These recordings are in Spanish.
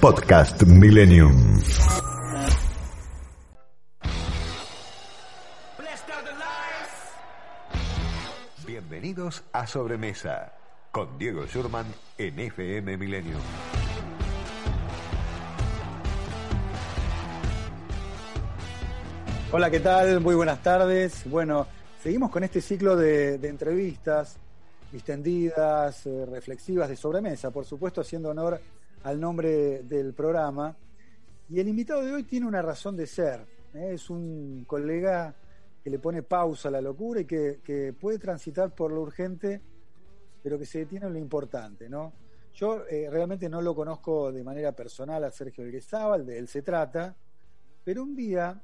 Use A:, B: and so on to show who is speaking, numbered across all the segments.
A: Podcast Millennium. Bienvenidos a Sobremesa con Diego Schurman en FM Millennium.
B: Hola, ¿qué tal? Muy buenas tardes. Bueno, seguimos con este ciclo de, de entrevistas distendidas, eh, reflexivas de sobremesa, por supuesto haciendo honor al nombre del programa. Y el invitado de hoy tiene una razón de ser. ¿eh? Es un colega que le pone pausa a la locura y que, puede transitar por lo urgente, pero que se detiene en lo importante. ¿no? Yo eh, realmente no lo conozco de manera personal a Sergio Elguezábal, de él se trata, pero un día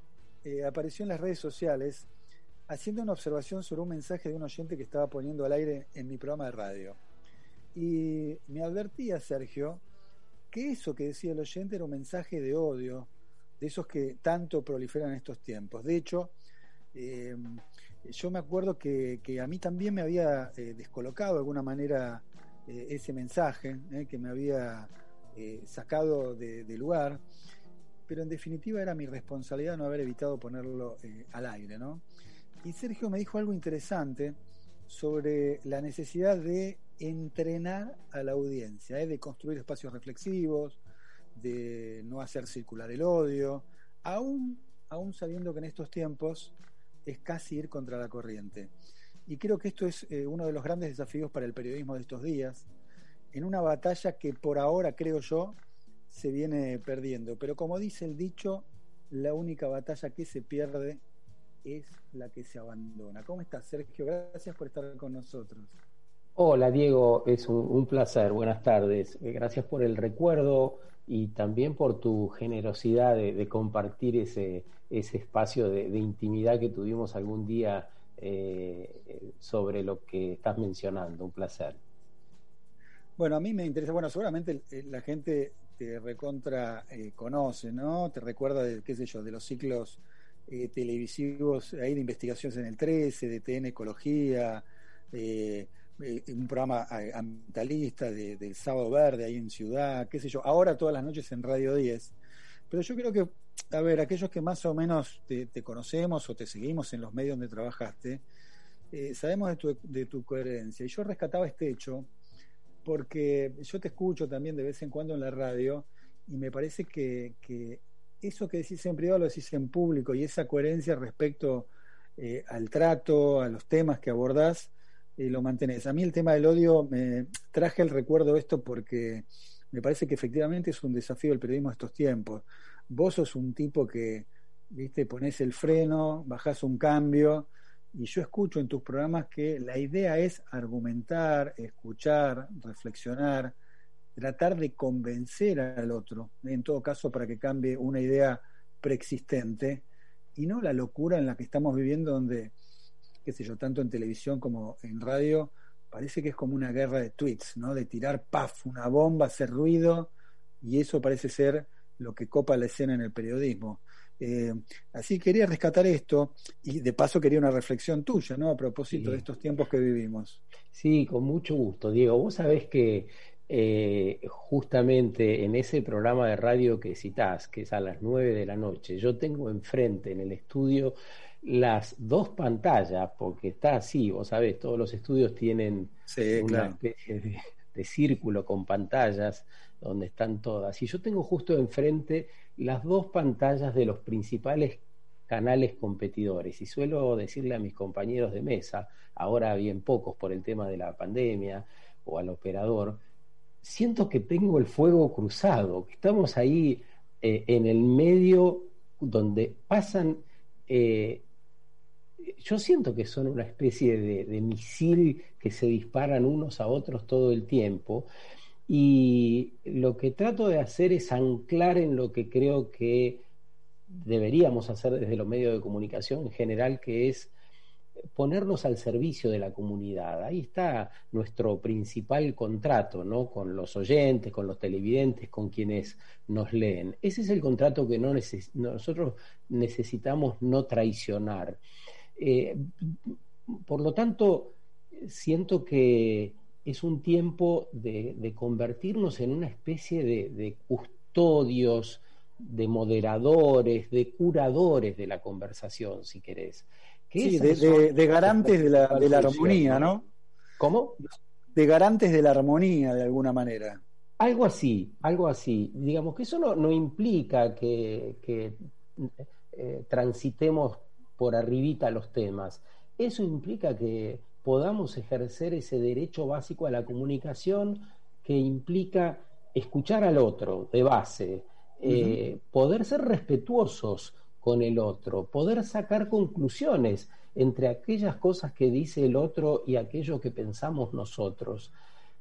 B: apareció en las redes sociales haciendo una observación sobre un mensaje de un oyente que estaba poniendo al aire en mi programa de radio. Y me advertía, Sergio, que eso que decía el oyente era un mensaje de odio, de esos que tanto proliferan en estos tiempos. De hecho, eh, yo me acuerdo que, a mí también me había eh, descolocado de alguna manera eh, ese mensaje, que me había sacado de, de, lugar, pero en definitiva era mi responsabilidad no haber evitado ponerlo al aire, ¿no? Y Sergio me dijo algo interesante sobre la necesidad de entrenar a la audiencia, ¿eh? de construir espacios reflexivos, de no hacer circular el odio, aún, aún sabiendo que en estos tiempos es casi ir contra la corriente. Y creo que esto es eh, uno de los grandes desafíos para el periodismo de estos días, en una batalla que por ahora, creo yo, se viene perdiendo. Pero como dice el dicho, la única batalla que se pierde es la que se abandona. ¿Cómo estás, Sergio? Gracias por estar con nosotros.
C: Hola, Diego, es un, placer. Buenas tardes. Eh, gracias por el recuerdo y también por tu generosidad de, compartir ese, ese espacio de, intimidad que tuvimos algún día eh, sobre lo que estás mencionando. Un placer.
B: Bueno, a mí me interesa, bueno, seguramente eh, la gente te recontra conoce, ¿no? Te recuerda de, qué sé yo, de los ciclos eh, televisivos hay de investigaciones en el 13, de TN Ecología, eh, eh, un programa ambientalista de, del Sábado Verde ahí en Ciudad, qué sé yo, ahora todas las noches en Radio 10. Pero yo creo que, a ver, aquellos que más o menos te, conocemos o te seguimos en los medios donde trabajaste, sabemos de tu, de tu coherencia. Y yo rescataba este hecho porque yo te escucho también de vez en cuando en la radio y me parece que, que eso que decís en privado lo decís en público y esa coherencia respecto eh, al trato, a los temas que abordás, eh, lo mantenés. A mí el tema del odio, me traje el recuerdo esto porque me parece que efectivamente es un desafío del periodismo de estos tiempos. Vos sos un tipo que, viste, ponés el freno, bajás un cambio, y yo escucho en tus programas que la idea es argumentar, escuchar, reflexionar, tratar de convencer al otro, en todo caso para que cambie una idea preexistente, y no la locura en la que estamos viviendo donde, qué sé yo, tanto en televisión como en radio, parece que es como una guerra de tweets, ¿no? De tirar, paf, una bomba, hacer ruido, y eso parece ser lo que copa la escena en el periodismo. Eh, así quería rescatar esto y de paso quería una reflexión tuya, ¿no? A propósito de estos tiempos que vivimos.
C: Sí, con mucho gusto, Diego. Vos sabés que eh, justamente en ese programa de radio que citás, que es a las 9 de la noche, yo tengo enfrente en el estudio las dos pantallas, porque está así, vos sabés, todos los estudios tienen una especie de, de, círculo con pantallas donde están todas. Y yo tengo justo enfrente las dos pantallas de los principales canales competidores. Y suelo decirle a mis compañeros de mesa, ahora bien pocos por el tema de la pandemia, o al operador, siento que tengo el fuego cruzado, que estamos ahí eh, en el medio donde pasan, eh, yo siento que son una especie de, misil que se disparan unos a otros todo el tiempo. Y lo que trato de hacer es anclar en lo que creo que deberíamos hacer desde los medios de comunicación en general, que es ponernos al servicio de la comunidad. Ahí está nuestro principal contrato, ¿no? Con los oyentes, con los televidentes, con quienes nos leen. Ese es el contrato que no nosotros necesitamos no traicionar. Eh, por lo tanto, siento que es un tiempo de, convertirnos en una especie de, custodios, de moderadores, de curadores de la conversación, si querés.
B: Sí, de, garantes de la, de la armonía, ¿no?
C: ¿Cómo?
B: De garantes de la armonía, de alguna manera.
C: Algo así, algo así. Digamos que eso no, implica que, eh, transitemos por arribita los temas. Eso implica que podamos ejercer ese derecho básico a la comunicación que implica escuchar al otro de base, eh, poder ser respetuosos con el otro, poder sacar conclusiones entre aquellas cosas que dice el otro y aquello que pensamos nosotros.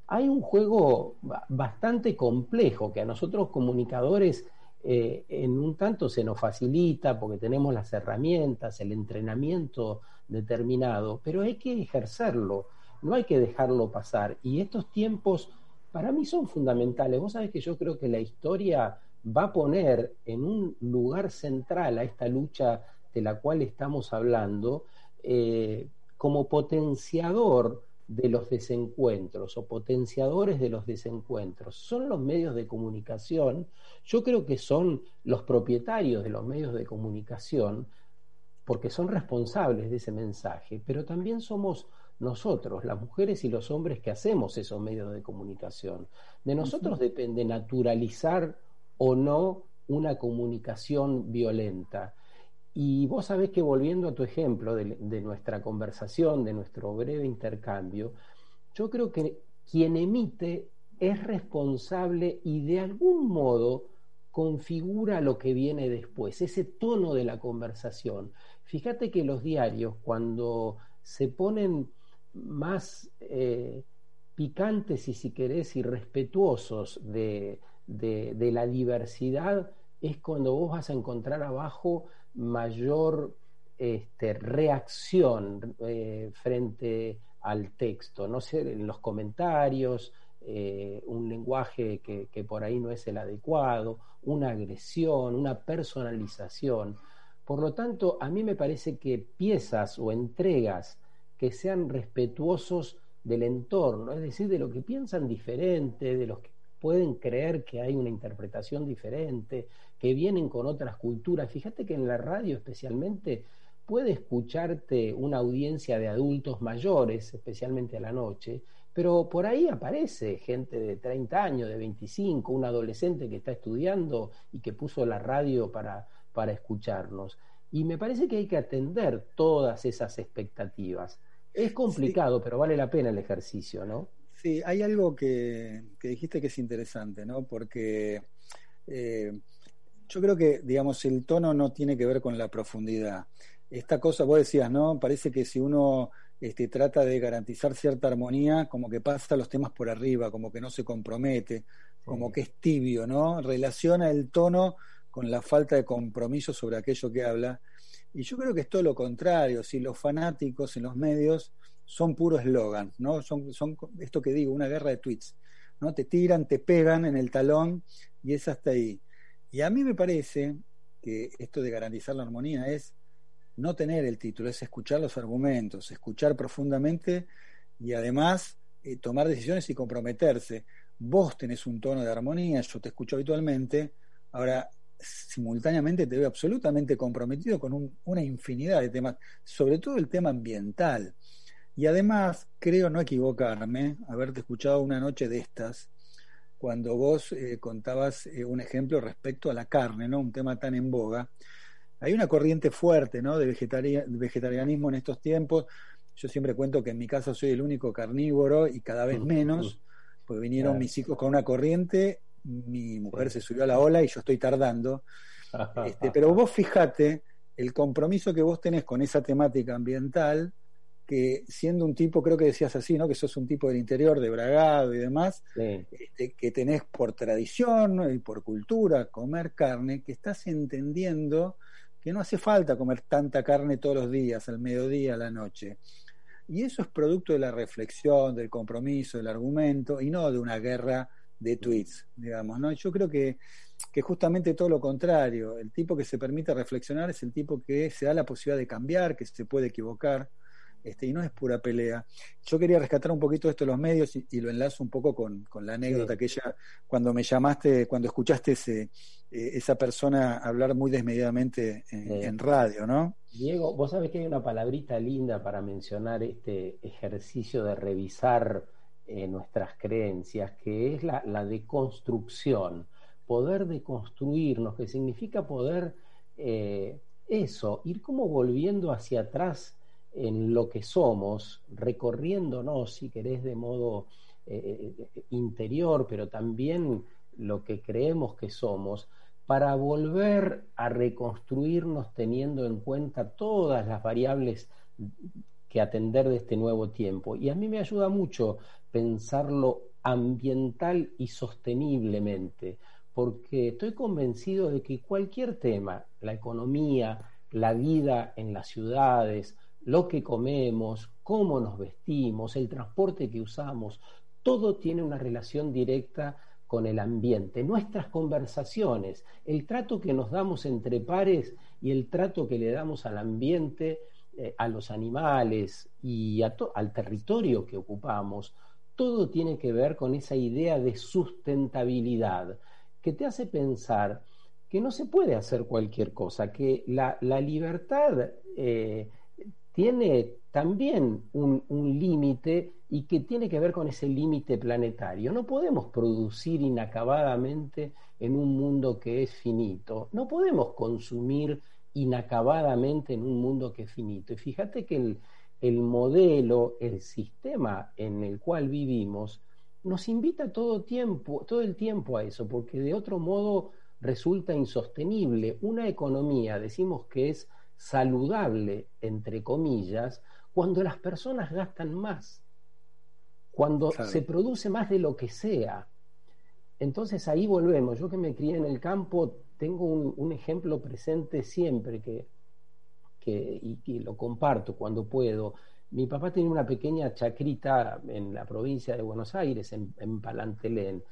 C: Hay un juego bastante complejo que a nosotros comunicadores eh, en un tanto se nos facilita porque tenemos las herramientas, el entrenamiento determinado, pero hay que ejercerlo, no hay que dejarlo pasar. Y estos tiempos para mí son fundamentales. Vos sabés que yo creo que la historia va a poner en un lugar central a esta lucha de la cual estamos hablando eh, como potenciador de los desencuentros o potenciadores de los desencuentros. Son los medios de comunicación, yo creo que son los propietarios de los medios de comunicación porque son responsables de ese mensaje, pero también somos nosotros, las mujeres y los hombres que hacemos esos medios de comunicación. De nosotros depende naturalizar o no una comunicación violenta. Y vos sabés que volviendo a tu ejemplo de, nuestra conversación, de nuestro breve intercambio, yo creo que quien emite es responsable y de algún modo configura lo que viene después, ese tono de la conversación. Fíjate que los diarios, cuando se ponen más eh, picantes y si querés, y respetuosos de, la diversidad es cuando vos vas a encontrar abajo mayor este, reacción eh, frente al texto, no sé, en los comentarios, eh, un lenguaje que, que, por ahí no es el adecuado, una agresión, una personalización. Por lo tanto, a mí me parece que piezas o entregas que sean respetuosos del entorno, es decir, de lo que piensan diferente, de los que pueden creer que hay una interpretación diferente, que vienen con otras culturas. Fíjate que en la radio especialmente puede escucharte una audiencia de adultos mayores, especialmente a la noche, pero por ahí aparece gente de 30 años, de 25, un adolescente que está estudiando y que puso la radio para, para escucharnos. Y me parece que hay que atender todas esas expectativas. Es complicado, pero vale la pena el ejercicio, ¿no?
B: Sí, hay algo que, dijiste que es interesante, ¿no? Porque eh, yo creo que, digamos, el tono no tiene que ver con la profundidad. Esta cosa, vos decías, ¿no? Parece que si uno este, trata de garantizar cierta armonía, como que pasa los temas por arriba, como que no se compromete, como que es tibio, ¿no? Relaciona el tono con la falta de compromiso sobre aquello que habla. Y yo creo que es todo lo contrario. Si los fanáticos en los medios son puro eslogan, ¿no? Son, esto que digo, una guerra de tweets, ¿no? Te tiran, te pegan en el talón y es hasta ahí. Y a mí me parece que esto de garantizar la armonía es no tener el título, es escuchar los argumentos, escuchar profundamente y además eh, tomar decisiones y comprometerse. Vos tenés un tono de armonía, yo te escucho habitualmente, ahora simultáneamente te veo absolutamente comprometido con una infinidad de temas, sobre todo el tema ambiental. Y además, creo no equivocarme, haberte escuchado una noche de estas, cuando vos eh, contabas eh, un ejemplo respecto a la carne, ¿no? Un tema tan en boga. Hay una corriente fuerte, ¿no? De vegetarianismo en estos tiempos. Yo siempre cuento que en mi casa soy el único carnívoro y cada vez menos, porque vinieron mis hijos con una corriente, mi mujer se subió a la ola y yo estoy tardando. Este, pero vos fijate el compromiso que vos tenés con esa temática ambiental, que siendo un tipo, creo que decías así, ¿no? Que sos un tipo del interior, de bragado y demás, este, que tenés por tradición y por cultura comer carne, que estás entendiendo que no hace falta comer tanta carne todos los días, al mediodía, a la noche. Y eso es producto de la reflexión, del compromiso, del argumento, y no de una guerra de tweets, digamos, ¿no? Yo creo que, que justamente todo lo contrario, el tipo que se permite reflexionar es el tipo que se da la posibilidad de cambiar, que se puede equivocar, este, y no es pura pelea. Yo quería rescatar un poquito esto de los medios y, lo enlazo un poco con, la anécdota que ella, cuando me llamaste, cuando escuchaste ese, eh, esa persona hablar muy desmedidamente en, radio, ¿no?
C: Diego, vos sabés que hay una palabrita linda para mencionar este ejercicio de revisar eh, nuestras creencias, que es la, la deconstrucción, poder deconstruirnos, que significa poder eh, eso, ir como volviendo hacia atrás en lo que somos, recorriéndonos, si querés, de modo eh, eh, interior, pero también lo que creemos que somos, para volver a reconstruirnos teniendo en cuenta todas las variables que atender de este nuevo tiempo. Y a mí me ayuda mucho pensarlo ambiental y sosteniblemente, porque estoy convencido de que cualquier tema, la economía, la vida en las ciudades, lo que comemos, cómo nos vestimos, el transporte que usamos, todo tiene una relación directa con el ambiente, nuestras conversaciones, el trato que nos damos entre pares y el trato que le damos al ambiente, eh, a los animales y al territorio que ocupamos, todo tiene que ver con esa idea de sustentabilidad que te hace pensar que no se puede hacer cualquier cosa, que la, libertad eh, tiene también un, límite y que tiene que ver con ese límite planetario. No podemos producir inacabadamente en un mundo que es finito, no podemos consumir inacabadamente en un mundo que es finito. Y fíjate que el, el modelo, el sistema en el cual vivimos, nos invita todo, tiempo, todo el tiempo a eso, porque de otro modo resulta insostenible. Una economía, decimos que es saludable, entre comillas, cuando las personas gastan más, cuando se produce más de lo que sea. Entonces ahí volvemos. Yo que me crié en el campo, tengo un, ejemplo presente siempre que, que y, lo comparto cuando puedo. Mi papá tenía una pequeña chacrita en la provincia de Buenos Aires, en, en Palantelén.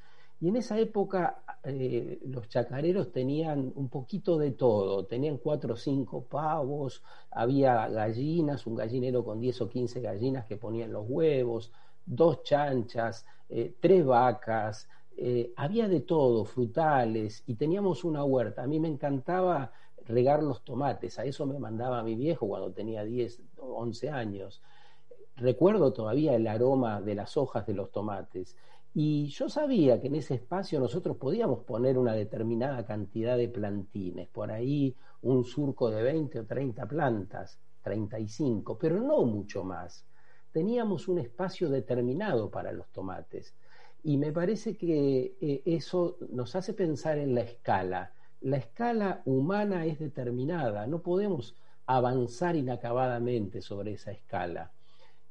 C: Y en esa época eh, los chacareros tenían un poquito de todo, tenían cuatro o cinco pavos, había gallinas, un gallinero con diez o quince gallinas que ponían los huevos, dos chanchas, eh, tres vacas, eh, había de todo, frutales, y teníamos una huerta. A mí me encantaba regar los tomates, a eso me mandaba mi viejo cuando tenía 10 o 11 años. Recuerdo todavía el aroma de las hojas de los tomates. Y yo sabía que en ese espacio nosotros podíamos poner una determinada cantidad de plantines, por ahí un surco de 20 o 30 plantas, 35, pero no mucho más. Teníamos un espacio determinado para los tomates. Y me parece que eh, eso nos hace pensar en la escala. La escala humana es determinada, no podemos avanzar inacabadamente sobre esa escala.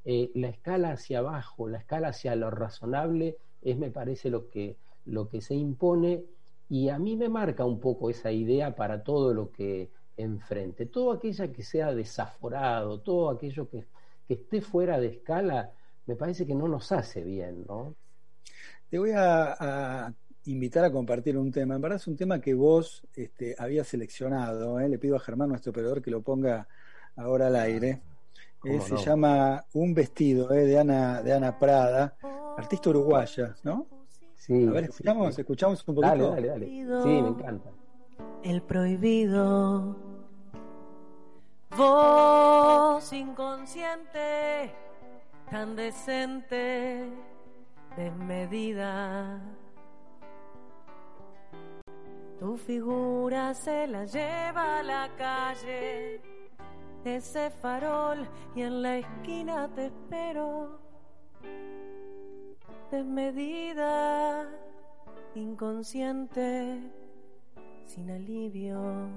C: Eh, la escala hacia abajo, la escala hacia lo razonable, es me parece lo que, lo que se impone y a mí me marca un poco esa idea para todo lo que enfrente. Todo aquello que sea desaforado, todo aquello que, que esté fuera de escala, me parece que no nos hace bien, ¿no?
B: Te voy a, invitar a compartir un tema. En verdad es un tema que vos este, habías seleccionado. ¿eh? Le pido a Germán, nuestro operador, que lo ponga ahora al aire. Eh, se llama Un vestido eh, de, Ana, de Ana Prada artista uruguaya, ¿no?
C: Sí.
B: A ver, escuchamos, escuchamos un poquito.
C: Dale, dale, dale. Sí, me encanta.
D: El prohibido. Voz inconsciente, tan decente, desmedida. Tu figura se la lleva a la calle, ese farol, y en la esquina te espero desmedida, inconsciente, sin alivio.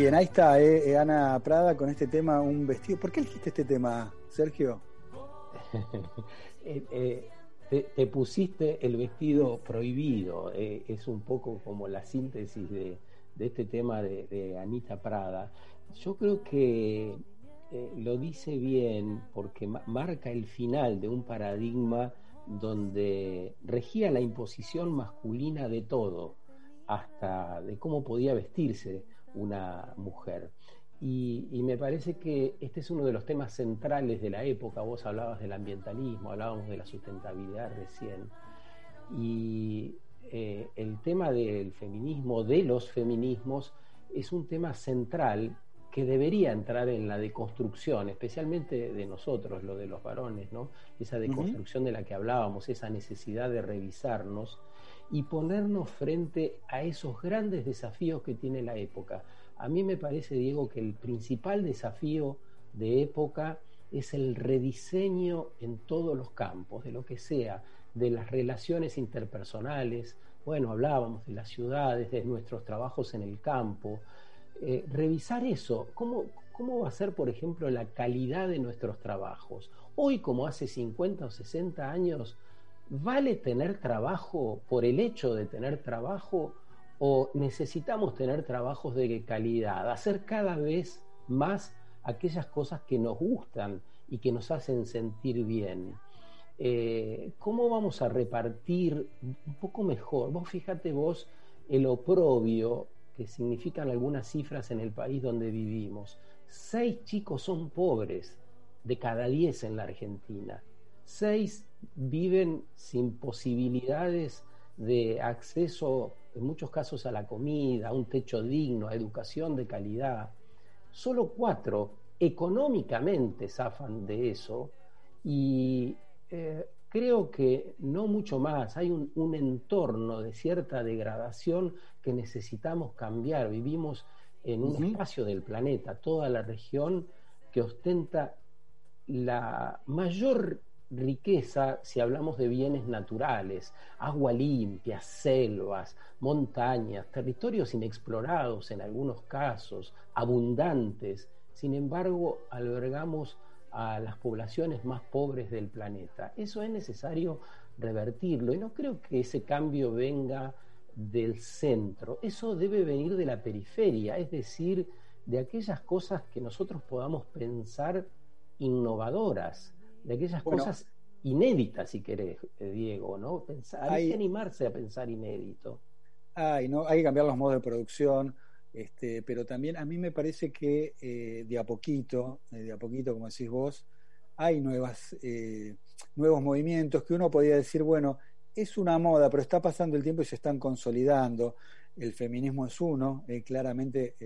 B: Bien, ahí está, eh, Ana Prada con este tema, un vestido. ¿Por qué elegiste este tema, Sergio?
C: eh, te, pusiste el vestido prohibido, eh, es un poco como la síntesis de, este tema de, Anita Prada. Yo creo que eh, lo dice bien porque marca el final de un paradigma donde regía la imposición masculina de todo, hasta de cómo podía vestirse una mujer. Y, me parece que este es uno de los temas centrales de la época. Vos hablabas del ambientalismo, hablábamos de la sustentabilidad recién. Y eh, el tema del feminismo, de los feminismos, es un tema central que debería entrar en la deconstrucción, especialmente de nosotros, lo de los varones, ¿no? Esa deconstrucción de la que hablábamos, esa necesidad de revisarnos y ponernos frente a esos grandes desafíos que tiene la época. A mí me parece, Diego, que el principal desafío de época es el rediseño en todos los campos, de lo que sea, de las relaciones interpersonales, bueno, hablábamos de las ciudades, de nuestros trabajos en el campo, eh, revisar eso, ¿Cómo, ¿cómo va a ser, por ejemplo, la calidad de nuestros trabajos? Hoy, como hace 50 o 60 años, ¿vale tener trabajo por el hecho de tener trabajo o necesitamos tener trabajos de calidad, hacer cada vez más aquellas cosas que nos gustan y que nos hacen sentir bien. Eh, ¿Cómo vamos a repartir un poco mejor? Vos fíjate vos el oprobio que significan algunas cifras en el país donde vivimos. Seis chicos son pobres de cada diez en la Argentina. Seis viven sin posibilidades de acceso en muchos casos a la comida, a un techo digno, a educación de calidad. Solo cuatro económicamente zafan de eso y eh, creo que no mucho más. Hay un, entorno de cierta degradación que necesitamos cambiar. Vivimos en un espacio del planeta, toda la región que ostenta la mayor riqueza si hablamos de bienes naturales, agua limpia, selvas, montañas, territorios inexplorados en algunos casos, abundantes. Sin embargo, albergamos a las poblaciones más pobres del planeta. Eso es necesario revertirlo y no creo que ese cambio venga del centro, eso debe venir de la periferia, es decir, de aquellas cosas que nosotros podamos pensar innovadoras, de aquellas cosas inéditas, si querés, eh, Diego, ¿no? Pensar, hay, que animarse a pensar inédito.
B: Hay, ¿no? hay que cambiar los modos de producción, este, pero también a mí me parece que eh, de a poquito, eh, de a poquito, como decís vos, hay nuevas, nuevos movimientos que uno podría decir, bueno, es una moda, pero está pasando el tiempo y se están consolidando. El feminismo es uno, claramente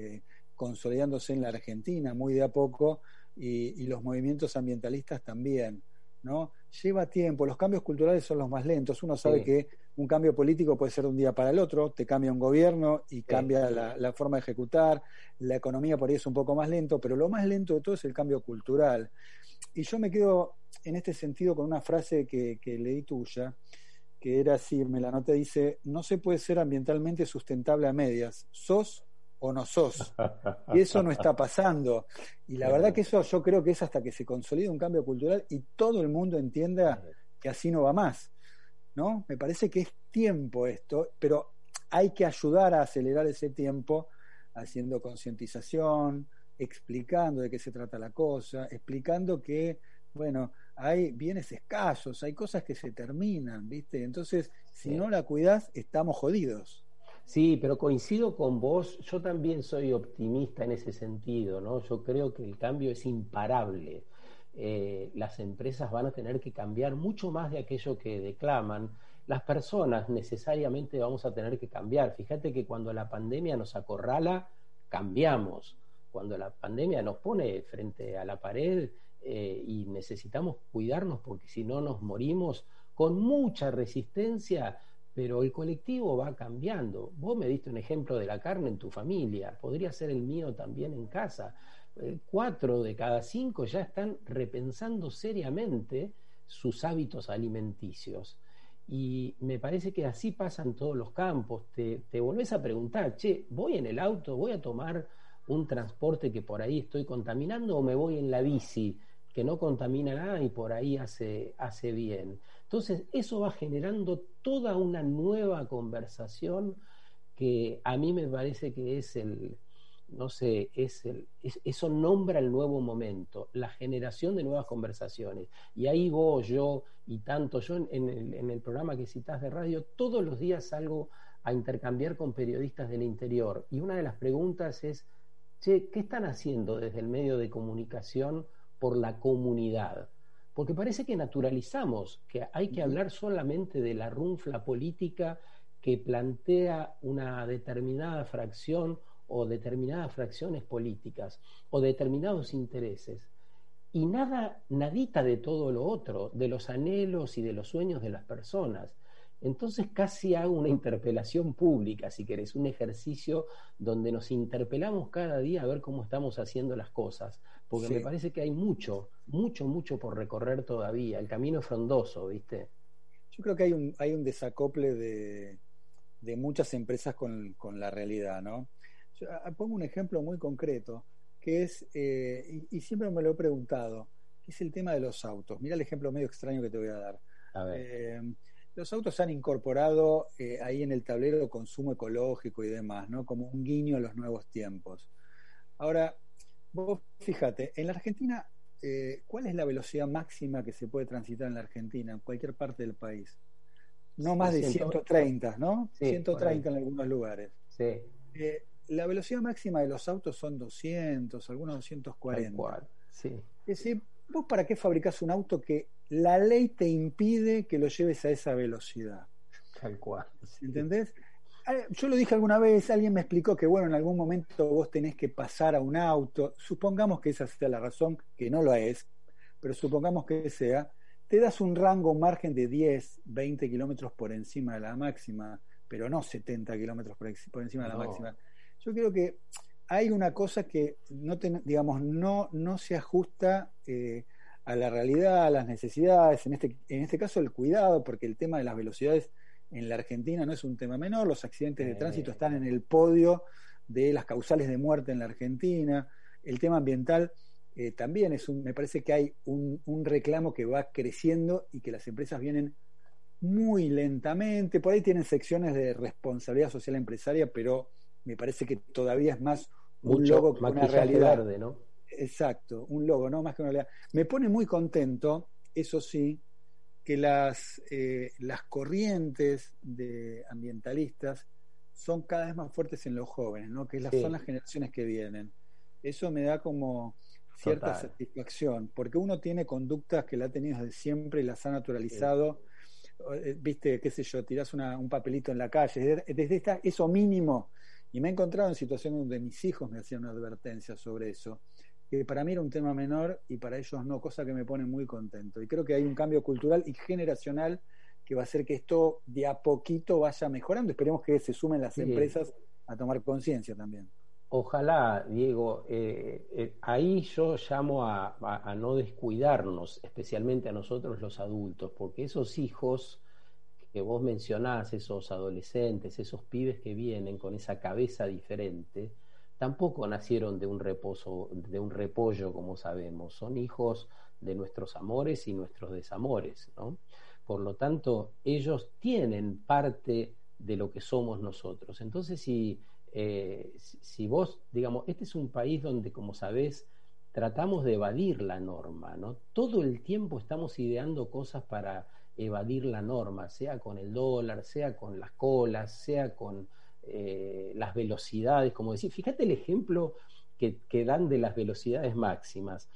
B: consolidándose en la Argentina muy de a poco, y, los movimientos ambientalistas también, ¿no? Lleva tiempo, los cambios culturales son los más lentos. Uno sabe que un cambio político puede ser de un día para el otro, te cambia un gobierno y cambia la, forma de ejecutar, la economía por ahí es un poco más lento, pero lo más lento de todo es el cambio cultural. Y yo me quedo en este sentido con una frase que, que leí tuya, que era así, me la noté, dice, no se puede ser ambientalmente sustentable a medias, sos o no sos. Y eso no está pasando. Y la verdad que eso yo creo que es hasta que se consolide un cambio cultural y todo el mundo entienda que así no va más. ¿No? Me parece que es tiempo esto, pero hay que ayudar a acelerar ese tiempo haciendo concientización, explicando de qué se trata la cosa, explicando que, bueno, hay bienes escasos, hay cosas que se terminan, ¿viste? Entonces, si no la cuidas, estamos jodidos.
C: Sí, pero coincido con vos, yo también soy optimista en ese sentido, ¿no? Yo creo que el cambio es imparable. Eh, las empresas van a tener que cambiar mucho más de aquello que declaman. Las personas necesariamente vamos a tener que cambiar. Fíjate que cuando la pandemia nos acorrala, cambiamos. Cuando la pandemia nos pone frente a la pared eh, y necesitamos cuidarnos porque si no nos morimos, con mucha resistencia pero el colectivo va cambiando. Vos me diste un ejemplo de la carne en tu familia, podría ser el mío también en casa. Eh, cuatro de cada cinco ya están repensando seriamente sus hábitos alimenticios. Y me parece que así pasan todos los campos. Te, te volvés a preguntar, che, voy en el auto, voy a tomar un transporte que por ahí estoy contaminando o me voy en la bici que no contamina nada y por ahí hace, hace bien. Entonces, eso va generando toda una nueva conversación que a mí me parece que es el, no sé, es el, eso nombra el nuevo momento, la generación de nuevas conversaciones. Y ahí vos, yo y tanto, yo en, el, en el, programa que citás de radio, todos los días salgo a intercambiar con periodistas del interior. Y una de las preguntas es, che, ¿qué están haciendo desde el medio de comunicación por la comunidad? Porque parece que naturalizamos que hay que hablar solamente de la runfla política que plantea una determinada fracción o determinadas fracciones políticas o determinados intereses y nada, nadita de todo lo otro, de los anhelos y de los sueños de las personas. Entonces casi hago una interpelación pública, si querés, un ejercicio donde nos interpelamos cada día a ver cómo estamos haciendo las cosas, porque me parece que hay mucho, mucho, mucho por recorrer todavía, el camino es frondoso, ¿viste?
B: Yo creo que hay un, hay un desacople de, de muchas empresas con, con la realidad, ¿no? Ah, pongo un ejemplo muy concreto, que es, eh, y, siempre me lo he preguntado, que es el tema de los autos. Mira el ejemplo medio extraño que te voy a dar. Eh, los autos han incorporado eh, ahí en el tablero consumo ecológico y demás, ¿no? Como un guiño a los nuevos tiempos. Ahora, vos fíjate, en la Argentina, ¿cuál es la velocidad máxima que se puede transitar en la Argentina, en cualquier parte del país? No más de 130, ¿no? 130 en algunos lugares.
C: Sí
B: la velocidad máxima de los autos son 200, algunos 240.
C: Cual, sí.
B: Es decir, ¿vos para qué fabricás un auto que la ley te impide que lo lleves a esa velocidad?
C: Tal cual.
B: ¿Entendés? Eh, yo lo dije alguna vez, alguien me explicó que, bueno, en algún momento vos tenés que pasar a un auto, supongamos que esa sea la razón, que no lo es, pero supongamos que sea, te das un rango, un margen de 10, 20 kilómetros por encima de la máxima, pero no 70 kilómetros por, encima de la máxima. Yo creo que hay una cosa que no digamos no no se ajusta eh, a la realidad, a las necesidades, en este, en este caso el cuidado, porque el tema de las velocidades en la Argentina no es un tema menor, los accidentes de tránsito están en el podio de las causales de muerte en la Argentina, el tema ambiental eh, también es un, me parece que hay un, un reclamo que va creciendo y que las empresas vienen muy lentamente, por ahí tienen secciones de responsabilidad social empresaria, pero me parece que todavía es más un logo que una realidad.
C: Verde, ¿no?
B: Exacto, un logo, no más que una realidad. Me pone muy contento, eso sí, que las, eh, las corrientes de ambientalistas son cada vez más fuertes en los jóvenes, ¿no? que son las generaciones que vienen. Eso me da como cierta satisfacción, porque uno tiene conductas que la ha tenido desde siempre y las ha naturalizado. Eh, viste, qué sé yo, tirás un papelito en la calle, desde esta, eso mínimo y me he encontrado en situaciones donde mis hijos me hacían una advertencia sobre eso, que para mí era un tema menor y para ellos no, cosa que me pone muy contento. Y creo que hay un cambio cultural y generacional que va a hacer que esto de a poquito vaya mejorando. Esperemos que se sumen las empresas a tomar conciencia también.
C: Ojalá, Diego, eh, eh, ahí yo llamo a, no descuidarnos, especialmente a nosotros los adultos, porque esos hijos que vos mencionás, esos adolescentes, esos pibes que vienen con esa cabeza diferente, tampoco nacieron de un reposo, de un repollo, como sabemos, son hijos de nuestros amores y nuestros desamores, ¿no? Por lo tanto, ellos tienen parte de lo que somos nosotros. Entonces, si, eh, si vos, digamos, este es un país donde, como sabés, tratamos de evadir la norma, ¿no? Todo el tiempo estamos ideando cosas para evadir la norma, sea con el dólar, sea con las colas, sea con eh, las velocidades, como decir, fíjate el ejemplo que, que, dan de las velocidades máximas.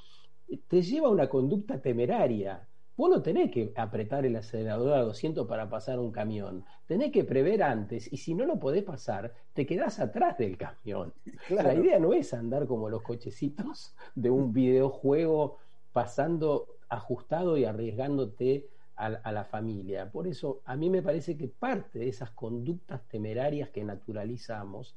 C: Te lleva a una conducta temeraria. Vos no tenés que apretar el acelerador a 200 para pasar un camión. Tenés que prever antes y si no lo podés pasar, te quedás atrás del camión. La idea no es andar como los cochecitos de un videojuego pasando ajustado y arriesgándote a, la familia. Por eso a mí me parece que parte de esas conductas temerarias que naturalizamos,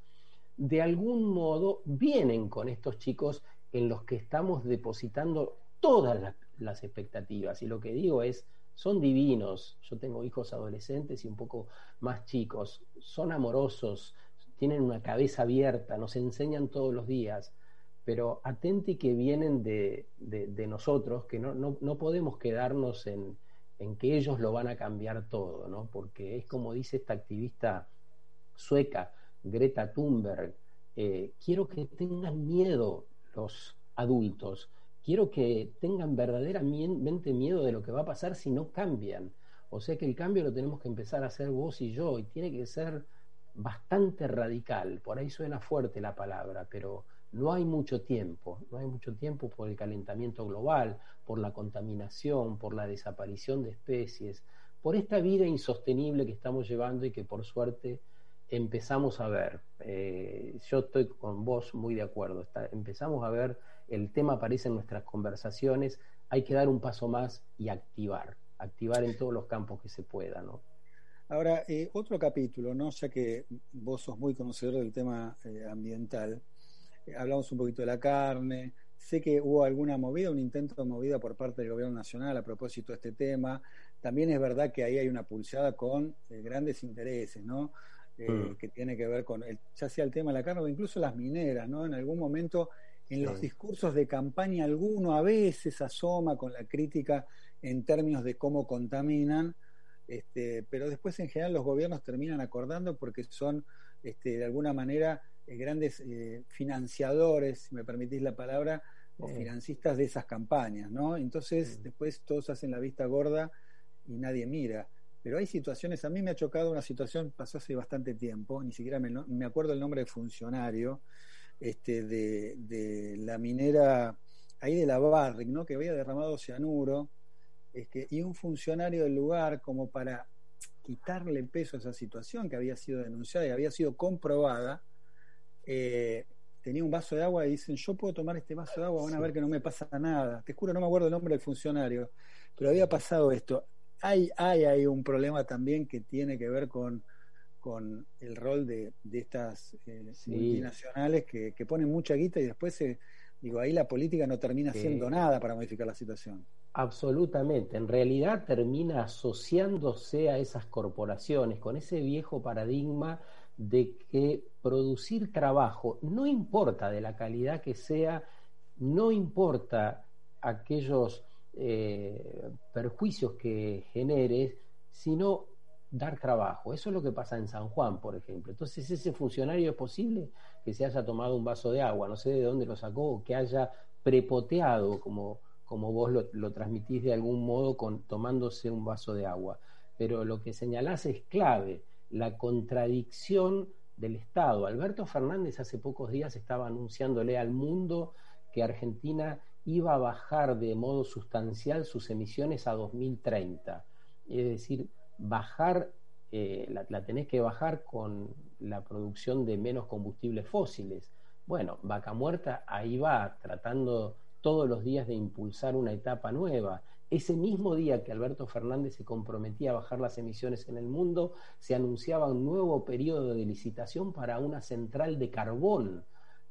C: de algún modo vienen con estos chicos en los que estamos depositando todas las, expectativas. Y lo que digo es, son divinos. Yo tengo hijos adolescentes y un poco más chicos. Son amorosos, tienen una cabeza abierta, nos enseñan todos los días, pero atente que vienen de, nosotros, que no, no, podemos quedarnos en, en, que ellos lo van a cambiar todo, ¿no? porque es como dice esta activista sueca, Greta Thunberg, eh, quiero que tengan miedo los adultos, quiero que tengan verdaderamente miedo de lo que va a pasar si no cambian. O sea que el cambio lo tenemos que empezar a hacer vos y yo, y tiene que ser bastante radical. Por ahí suena fuerte la palabra, pero no hay mucho tiempo, no hay mucho tiempo por el calentamiento global, por la contaminación, por la desaparición de especies, por esta vida insostenible que estamos llevando y que por suerte empezamos a ver. Eh, yo estoy con vos muy de acuerdo, empezamos a ver, el tema aparece en nuestras conversaciones, hay que dar un paso más y activar, activar en todos los campos que se pueda, ¿no?
B: Ahora, eh, otro capítulo, ¿no? Ya que vos sos muy conocedor del tema eh, ambiental, hablamos un poquito de la carne, sé que hubo alguna movida, un intento de movida por parte del gobierno nacional a propósito de este tema. También es verdad que ahí hay una pulseada con eh, grandes intereses, ¿no? Eh, mm. Que tiene que ver con, el, ya sea el tema de la carne o incluso las mineras, ¿no? En algún momento, en los discursos de campaña, alguno a veces asoma con la crítica en términos de cómo contaminan, este, pero después en general los gobiernos terminan acordando porque son, este, de alguna manera, eh, grandes eh, financiadores, si me permitís la palabra, o financistas de esas campañas, ¿no? Entonces después todos hacen la vista gorda y nadie mira. Pero hay situaciones, a mí me ha chocado una situación, pasó hace bastante tiempo, ni siquiera me, me acuerdo el nombre de funcionario, este, de, de, la minera ahí de la Barrick, ¿no? que había derramado cianuro, es que, y un funcionario del lugar como para quitarle peso a esa situación que había sido denunciada y había sido comprobada, eh, tenía un vaso de agua y dicen, yo puedo tomar este vaso de agua, van a ver que no me pasa nada. Te juro, no me acuerdo el nombre del funcionario, pero había pasado esto. Hay, hay, hay un problema también que tiene que ver con, con el rol de, de estas eh, multinacionales que, que, ponen mucha guita y después, se, digo, ahí la política no termina haciendo nada para modificar la situación.
C: Absolutamente, en realidad termina asociándose a esas corporaciones con ese viejo paradigma de que producir trabajo, no importa de la calidad que sea, no importa aquellos eh, perjuicios que genere, sino dar trabajo. Eso es lo que pasa en San Juan, por ejemplo. Entonces, ese funcionario es posible que se haya tomado un vaso de agua, no sé de dónde lo sacó, o que haya prepoteado, como, como vos lo, lo transmitís de algún modo, con, tomándose un vaso de agua. Pero lo que señalás es clave la contradicción del Estado. Alberto Fernández hace pocos días estaba anunciándole al mundo que Argentina iba a bajar de modo sustancial sus emisiones a 2030. Es decir, bajar, eh, la, la, tenés que bajar con la producción de menos combustibles fósiles. Bueno, Vaca Muerta ahí va, tratando todos los días de impulsar una etapa nueva. Ese mismo día que Alberto Fernández se comprometía a bajar las emisiones en el mundo, se anunciaba un nuevo periodo de licitación para una central de carbón,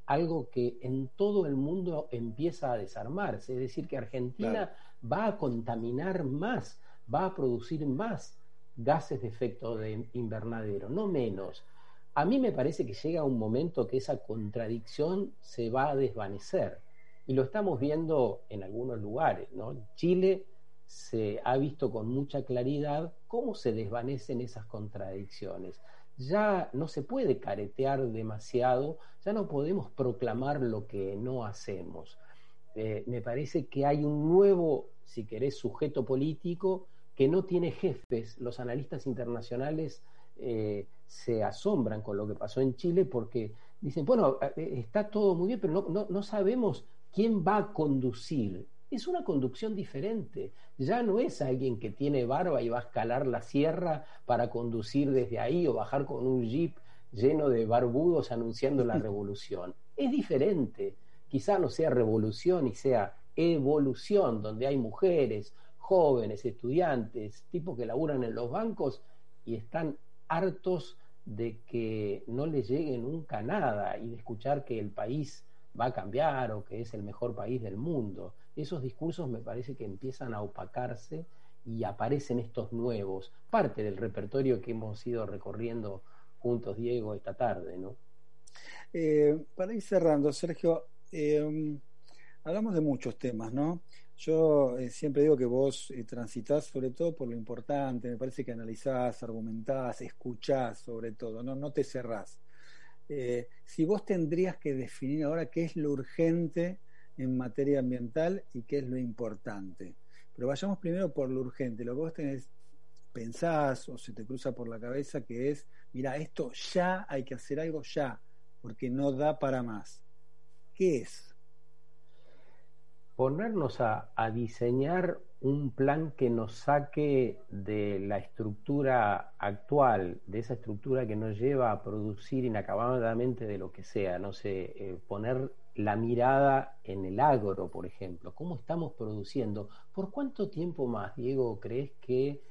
C: algo que en todo el mundo empieza a desarmarse. Es decir, que Argentina va a contaminar más, va a producir más gases de efecto de invernadero, no menos. A mí me parece que llega un momento que esa contradicción se va a desvanecer. Y lo estamos viendo en algunos lugares, ¿no? Chile se ha visto con mucha claridad cómo se desvanecen esas contradicciones. Ya no se puede caretear demasiado, ya no podemos proclamar lo que no hacemos. Eh, me parece que hay un nuevo, si querés, sujeto político que no tiene jefes. Los analistas internacionales eh, se asombran con lo que pasó en Chile porque dicen, bueno, eh, está todo muy bien, pero no, no sabemos quién va a conducir es una conducción diferente. Ya no es alguien que tiene barba y va a escalar la sierra para conducir desde ahí o bajar con un jeep lleno de barbudos anunciando la revolución. Es diferente. Quizá no sea revolución y sea evolución, donde hay mujeres, jóvenes, estudiantes, tipos que laburan en los bancos y están hartos de que no les llegue nunca nada y de escuchar que el país va a cambiar o que es el mejor país del mundo. Esos discursos me parece que empiezan a opacarse y aparecen estos nuevos, parte del repertorio que hemos ido recorriendo juntos, Diego, esta tarde, ¿no?
B: Eh, para ir cerrando, Sergio, eh, hablamos de muchos temas, ¿no? Yo eh, siempre digo que vos eh, transitas sobre todo por lo importante, me parece que analizás, argumentás, escuchás sobre todo, no, no te cerrás. Si vos tendrías que definir ahora qué es lo urgente en materia ambiental y qué es lo importante. Pero vayamos primero por lo urgente, lo que vos tenés, pensás o se te cruza por la cabeza que es, mira, esto ya hay que hacer algo ya, porque no da para más. ¿Qué es?
C: ponernos a, diseñar un plan que nos saque de la estructura actual, de esa estructura que nos lleva a producir inacabadamente de lo que sea, no sé, eh, poner la mirada en el agro, por ejemplo, cómo estamos produciendo, por cuánto tiempo más, Diego, crees que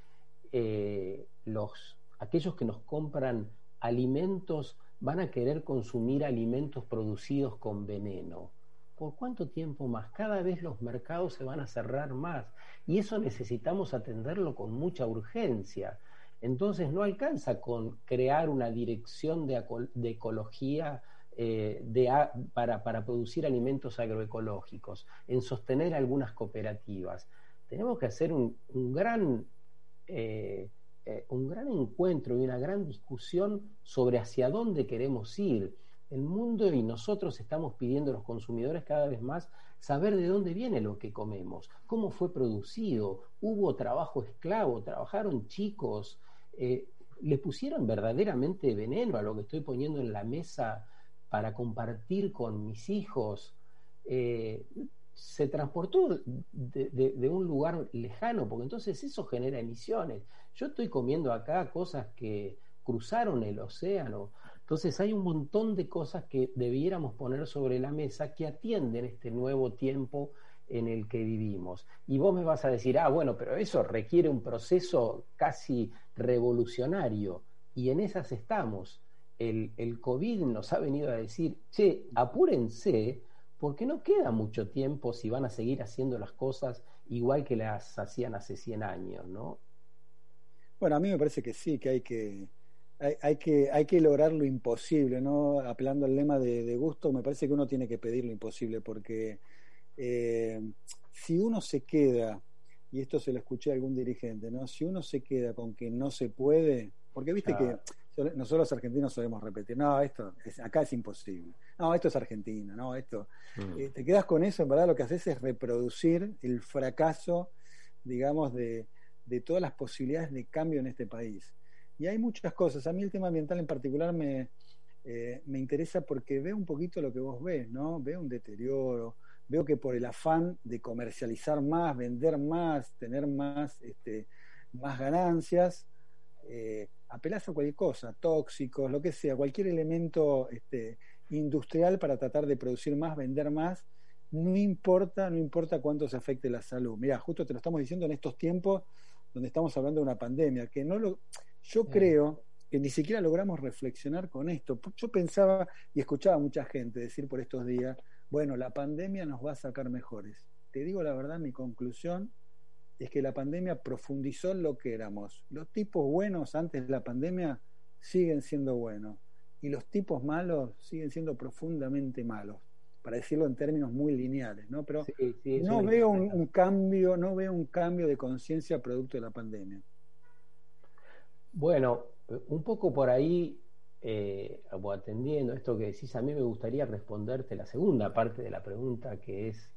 C: eh, los, aquellos que nos compran alimentos van a querer consumir alimentos producidos con veneno? ¿Por cuánto tiempo más? Cada vez los mercados se van a cerrar más y eso necesitamos atenderlo con mucha urgencia. Entonces no alcanza con crear una dirección de, de ecología eh, de, para, para, producir alimentos agroecológicos, en sostener algunas cooperativas. Tenemos que hacer un, un gran, eh, eh, un gran encuentro y una gran discusión sobre hacia dónde queremos ir el mundo y nosotros estamos pidiendo a los consumidores cada vez más saber de dónde viene lo que comemos, cómo fue producido, hubo trabajo esclavo, trabajaron chicos, eh, le pusieron verdaderamente veneno a lo que estoy poniendo en la mesa para compartir con mis hijos. Eh, se transportó de, un lugar lejano, porque entonces eso genera emisiones. Yo estoy comiendo acá cosas que cruzaron el océano, entonces hay un montón de cosas que debiéramos poner sobre la mesa que atienden este nuevo tiempo en el que vivimos. Y vos me vas a decir, ah, bueno, pero eso requiere un proceso casi revolucionario. Y en esas estamos. El, el COVID nos ha venido a decir, che, apúrense, porque no queda mucho tiempo si van a seguir haciendo las cosas igual que las hacían hace 100 años, ¿no?
B: Bueno, a mí me parece que sí, que hay que hay, hay, que, hay que lograr lo imposible, ¿no? Apelando al lema de, de, gusto, me parece que uno tiene que pedir lo imposible, porque eh, si uno se queda, y esto se lo escuché a algún dirigente, ¿no? Si uno se queda con que no se puede, porque viste claro. que nosotros los argentinos solemos repetir, no, esto es, acá es imposible, no, esto es Argentina, no, esto, mm. eh, te quedas con eso, en verdad lo que haces es reproducir el fracaso, digamos, de, de todas las posibilidades de cambio en este país. Y hay muchas cosas. A mí el tema ambiental en particular me, eh, me interesa porque veo un poquito lo que vos ves, ¿no? Veo un deterioro, veo que por el afán de comercializar más, vender más, tener más, este, más ganancias, eh, apelás a cualquier cosa, tóxicos, lo que sea, cualquier elemento este, industrial para tratar de producir más, vender más, no importa, no importa cuánto se afecte la salud. Mira, justo te lo estamos diciendo en estos tiempos donde estamos hablando de una pandemia, que no lo yo creo que ni siquiera logramos reflexionar con esto. Yo pensaba y escuchaba a mucha gente decir por estos días, bueno, la pandemia nos va a sacar mejores. Te digo la verdad, mi conclusión es que la pandemia profundizó en lo que éramos. Los tipos buenos antes de la pandemia siguen siendo buenos y los tipos malos siguen siendo profundamente malos, para decirlo en términos muy lineales, ¿no? Pero sí, sí, no veo un, un, cambio, no veo un cambio de conciencia producto de la pandemia.
C: Bueno, un poco por ahí, eh, atendiendo esto que decís, a mí me gustaría responderte la segunda parte de la pregunta, que es,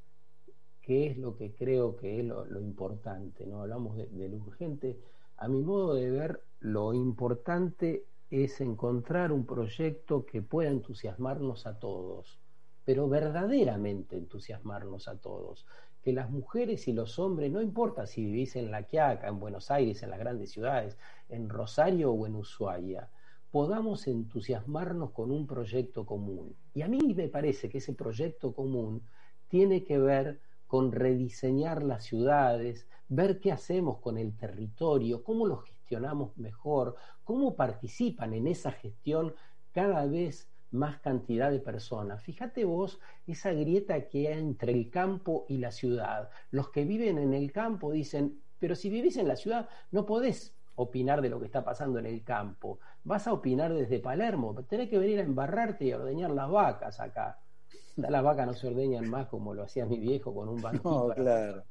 C: ¿qué es lo que creo que es lo, importante? ¿no? Hablamos de, de, lo urgente. A mi modo de ver, lo importante es encontrar un proyecto que pueda entusiasmarnos a todos, pero verdaderamente entusiasmarnos a todos que las mujeres y los hombres, no importa si vivís en La Quiaca, en Buenos Aires, en las grandes ciudades, en Rosario o en Ushuaia, podamos entusiasmarnos con un proyecto común. Y a mí me parece que ese proyecto común tiene que ver con rediseñar las ciudades, ver qué hacemos con el territorio, cómo lo gestionamos mejor, cómo participan en esa gestión cada vez más cantidad de personas. Fíjate vos esa grieta que hay entre el campo y la ciudad. Los que viven en el campo dicen, pero si vivís en la ciudad no podés opinar de lo que está pasando en el campo. Vas a opinar desde Palermo, tenés que venir a embarrarte y a ordeñar las vacas acá. las vacas no se ordeñan más como lo hacía mi viejo con un banco.
B: claro,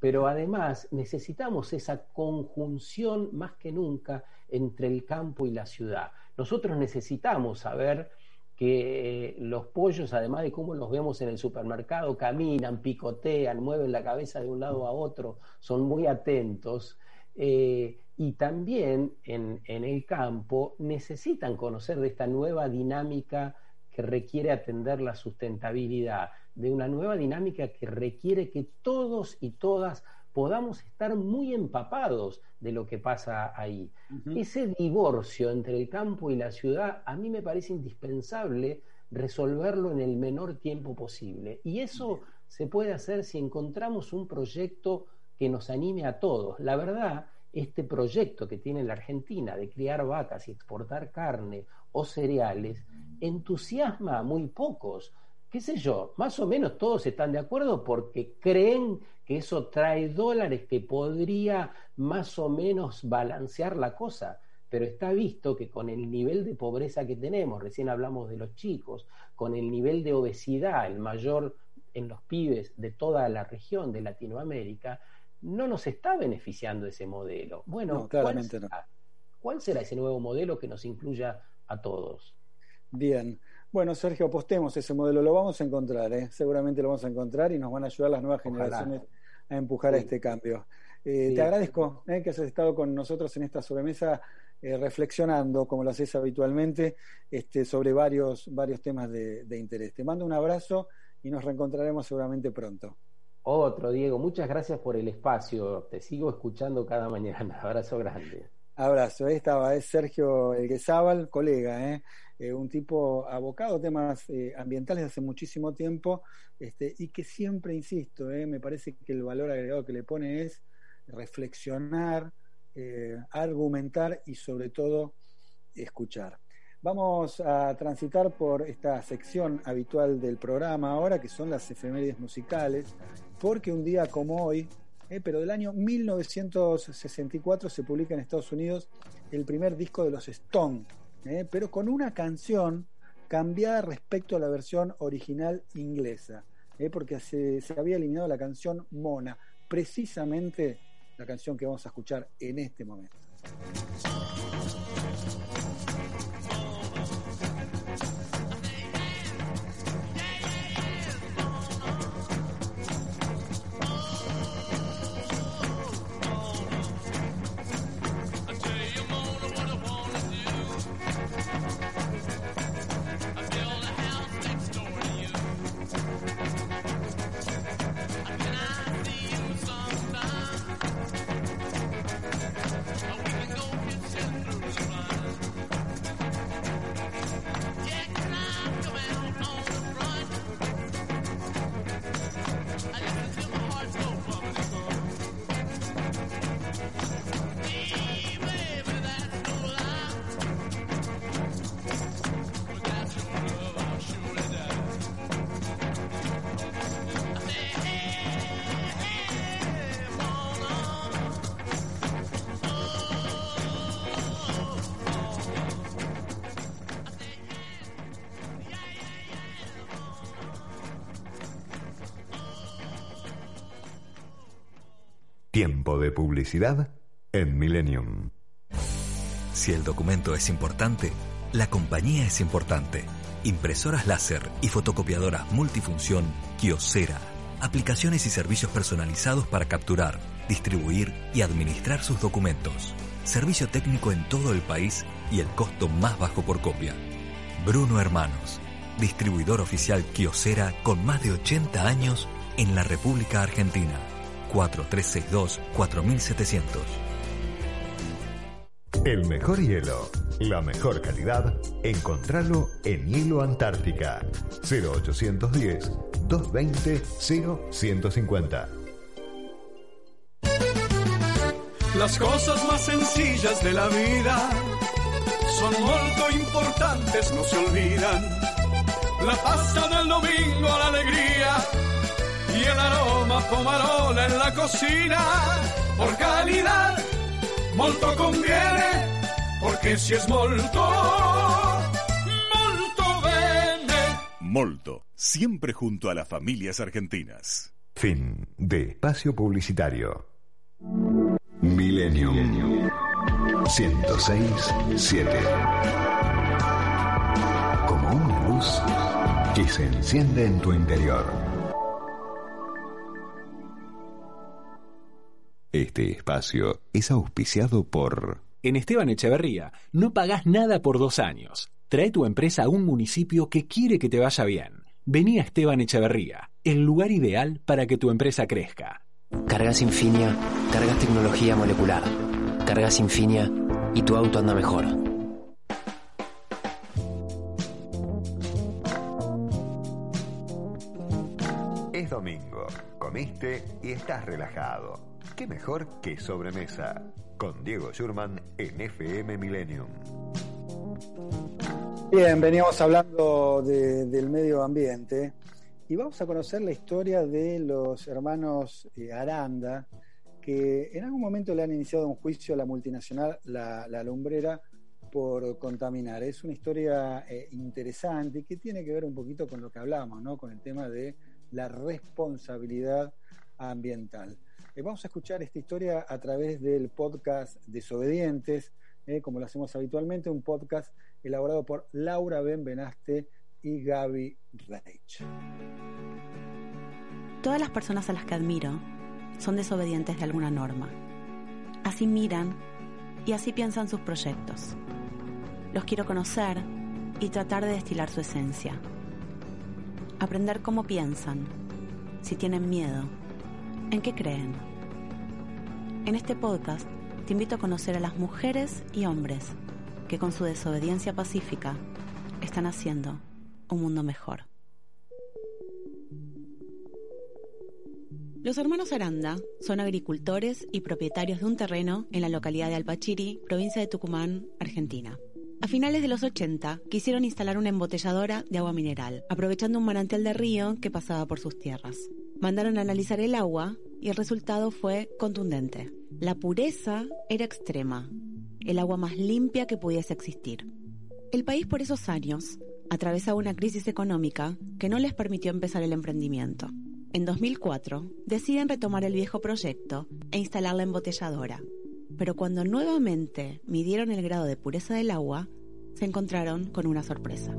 C: Pero además necesitamos esa conjunción más que nunca entre el campo y la ciudad. Nosotros necesitamos saber que los pollos, además de cómo los vemos en el supermercado, caminan, picotean, mueven la cabeza de un lado a otro, son muy atentos. Eh, y también en, el campo necesitan conocer de esta nueva dinámica que requiere atender la sustentabilidad, de una nueva dinámica que requiere que todos y todas podamos estar muy empapados de lo que pasa ahí. Ese divorcio entre el campo y la ciudad a mí me parece indispensable resolverlo en el menor tiempo posible. Y eso se puede hacer si encontramos un proyecto que nos anime a todos. La verdad, este proyecto que tiene la Argentina de criar vacas y exportar carne o cereales entusiasma a muy pocos. ¿Qué sé yo? Más o menos todos están de acuerdo porque creen que eso trae dólares que podría más o menos balancear la cosa. Pero está visto que con el nivel de pobreza que tenemos, recién hablamos de los chicos, con el nivel de obesidad, el mayor en los pibes de toda la región de Latinoamérica, no nos está beneficiando ese modelo. Bueno,
B: claramente
C: ¿cuál, será, ¿cuál será ese nuevo modelo que nos incluya a todos?
B: Bien. Bueno, Sergio, apostemos ese modelo, lo vamos a encontrar, ¿eh? seguramente lo vamos a encontrar y nos van a ayudar las nuevas generaciones a empujar a este cambio. Eh, te agradezco ¿eh? que hayas estado con nosotros en esta sobremesa reflexionando, como lo haces habitualmente, este, sobre varios, varios temas de, de interés. Te mando un abrazo y nos reencontraremos seguramente pronto.
C: Otro, Diego, muchas gracias por el espacio. Te sigo escuchando cada mañana. Abrazo grande.
B: Abrazo. Ahí estaba, es Sergio Elguezábal, colega, ¿eh? Eh, un tipo abocado a temas eh, ambientales hace muchísimo tiempo este, y que siempre, insisto, me parece que el valor agregado que le pone es reflexionar, argumentar y sobre todo escuchar. Vamos a transitar por esta sección habitual del programa ahora, que son las efemérides musicales, porque un día como hoy, eh, pero del año 1964 se publica en Estados Unidos el primer disco de los Stones, eh, pero con una canción cambiada respecto a la versión original inglesa, eh, porque se, se había eliminado la canción Mona, precisamente la canción que vamos a escuchar en este momento.
A: Tiempo de publicidad en Millennium.
E: Si el documento es importante, la compañía es importante. Impresoras láser y fotocopiadoras multifunción Kiosera. Aplicaciones y servicios personalizados para capturar, distribuir y administrar sus documentos. Servicio técnico en todo el país y el costo más bajo por copia. Bruno Hermanos, distribuidor oficial Kiosera con más de 80 años en la República Argentina. 4362-4700.
A: El mejor hielo, la mejor calidad, encontralo en Hielo Antártica. 0810-220-0150.
F: Las cosas más sencillas de la vida son muy importantes, no se olvidan. La pasta del domingo, la alegría y el aroma pomarola en la cocina. Por calidad molto conviene, porque si es molto, molto bene.
G: Molto, siempre junto a las familias argentinas.
A: Fin de espacio publicitario. Millennium 106.7 Como una luz que se enciende en tu interior. Este espacio es auspiciado por...
H: En Esteban Echeverría no pagás nada por dos años. Trae tu empresa a un municipio que quiere que te vaya bien. Vení a Esteban Echeverría, el lugar ideal para que tu empresa crezca.
I: Cargas Infinia, cargas tecnología molecular. Cargas Infinia y tu auto anda mejor.
A: Es domingo, comiste y estás relajado. ¿Qué mejor que sobremesa? Con Diego Schurman en FM Millennium.
B: Bien, veníamos hablando de- del medio ambiente y vamos a conocer la historia de los hermanos eh, Aranda, que en algún momento le han iniciado un juicio a la multinacional La, Lumbrera por contaminar. Es una historia eh, interesante que tiene que ver un poquito con lo que hablamos, ¿no? con el tema de la responsabilidad ambiental. Eh, vamos a escuchar esta historia a través del podcast Desobedientes, eh, como lo hacemos habitualmente, un podcast elaborado por Laura Benvenaste y Gaby Reich.
J: Todas las personas a las que admiro son desobedientes de alguna norma. Así miran y así piensan sus proyectos. Los quiero conocer y tratar de destilar su esencia. Aprender cómo piensan, si tienen miedo, en qué creen. En este podcast te invito a conocer a las mujeres y hombres que con su desobediencia pacífica están haciendo un mundo mejor. Los hermanos Aranda son agricultores y propietarios de un terreno en la localidad de Alpachiri, provincia de Tucumán, Argentina. A finales de los 80 quisieron instalar una embotelladora de agua mineral, aprovechando un manantial de río que pasaba por sus tierras. Mandaron a analizar el agua y el resultado fue contundente. La pureza era extrema, el agua más limpia que pudiese existir. El país por esos años atravesaba una crisis económica que no les permitió empezar el emprendimiento. En 2004 deciden retomar el viejo proyecto e instalar la embotelladora. Pero cuando nuevamente midieron el grado de pureza del agua, se encontraron con una sorpresa.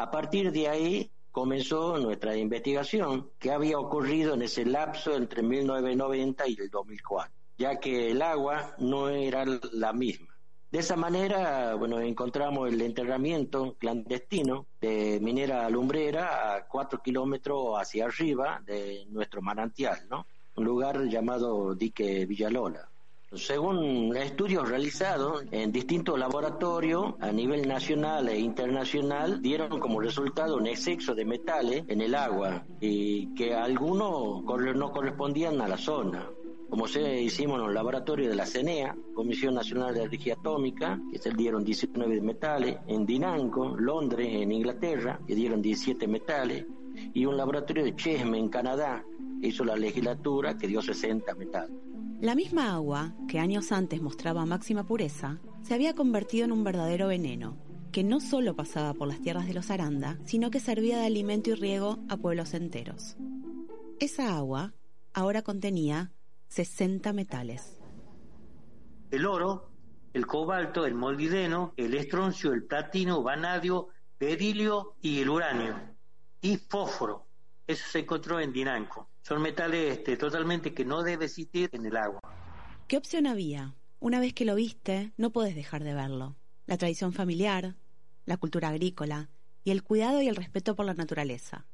K: A partir de ahí comenzó nuestra investigación, qué había ocurrido en ese lapso entre 1990 y el 2004, ya que el agua no era la misma. De esa manera, bueno, encontramos el enterramiento clandestino de minera lumbrera a cuatro kilómetros hacia arriba de nuestro manantial. Un lugar llamado Dique Villalola. Según estudios realizados en distintos laboratorios a nivel nacional e internacional, dieron como resultado un exceso de metales en el agua y que algunos no correspondían a la zona. Como se hicimos en el laboratorio de la CENEA, Comisión Nacional de Energía Atómica, que se dieron 19 de metales, en Dinanco, Londres, en Inglaterra, que dieron 17 metales, y un laboratorio de Chesme, en Canadá, hizo la legislatura, que dio 60 metales.
J: La misma agua, que años antes mostraba máxima pureza, se había convertido en un verdadero veneno, que no solo pasaba por las tierras de los Aranda, sino que servía de alimento y riego a pueblos enteros. Esa agua ahora contenía 60 metales.
L: El oro, el cobalto, el molibdeno, el estroncio, el platino, vanadio, berilio y el uranio. Y fósforo. Eso se encontró en Dinanco. Son metales este, totalmente que no debe existir en el agua.
J: ¿Qué opción había? Una vez que lo viste, no podés dejar de verlo. La tradición familiar, la cultura agrícola y el cuidado y el respeto por la naturaleza.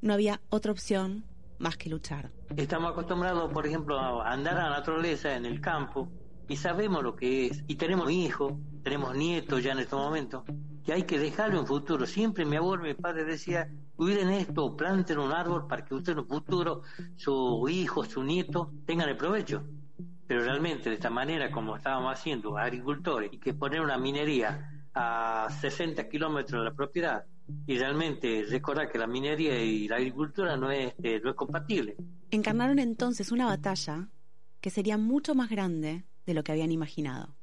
J: No había otra opción más que luchar.
L: Estamos acostumbrados, por ejemplo, a andar a la naturaleza en el campo y sabemos lo que es. Y tenemos hijos, tenemos nietos ya en estos momentos. Y hay que dejarlo en futuro. Siempre mi abuelo, mi padre decía, cuiden esto, planten un árbol para que usted en el futuro, su hijo, su nieto, tengan el provecho. Pero realmente de esta manera, como estábamos haciendo agricultores, y que poner una minería a 60 kilómetros de la propiedad, y realmente recordar que la minería y la agricultura no es, eh, no es compatible.
J: Encarnaron entonces una batalla que sería mucho más grande de lo que habían imaginado.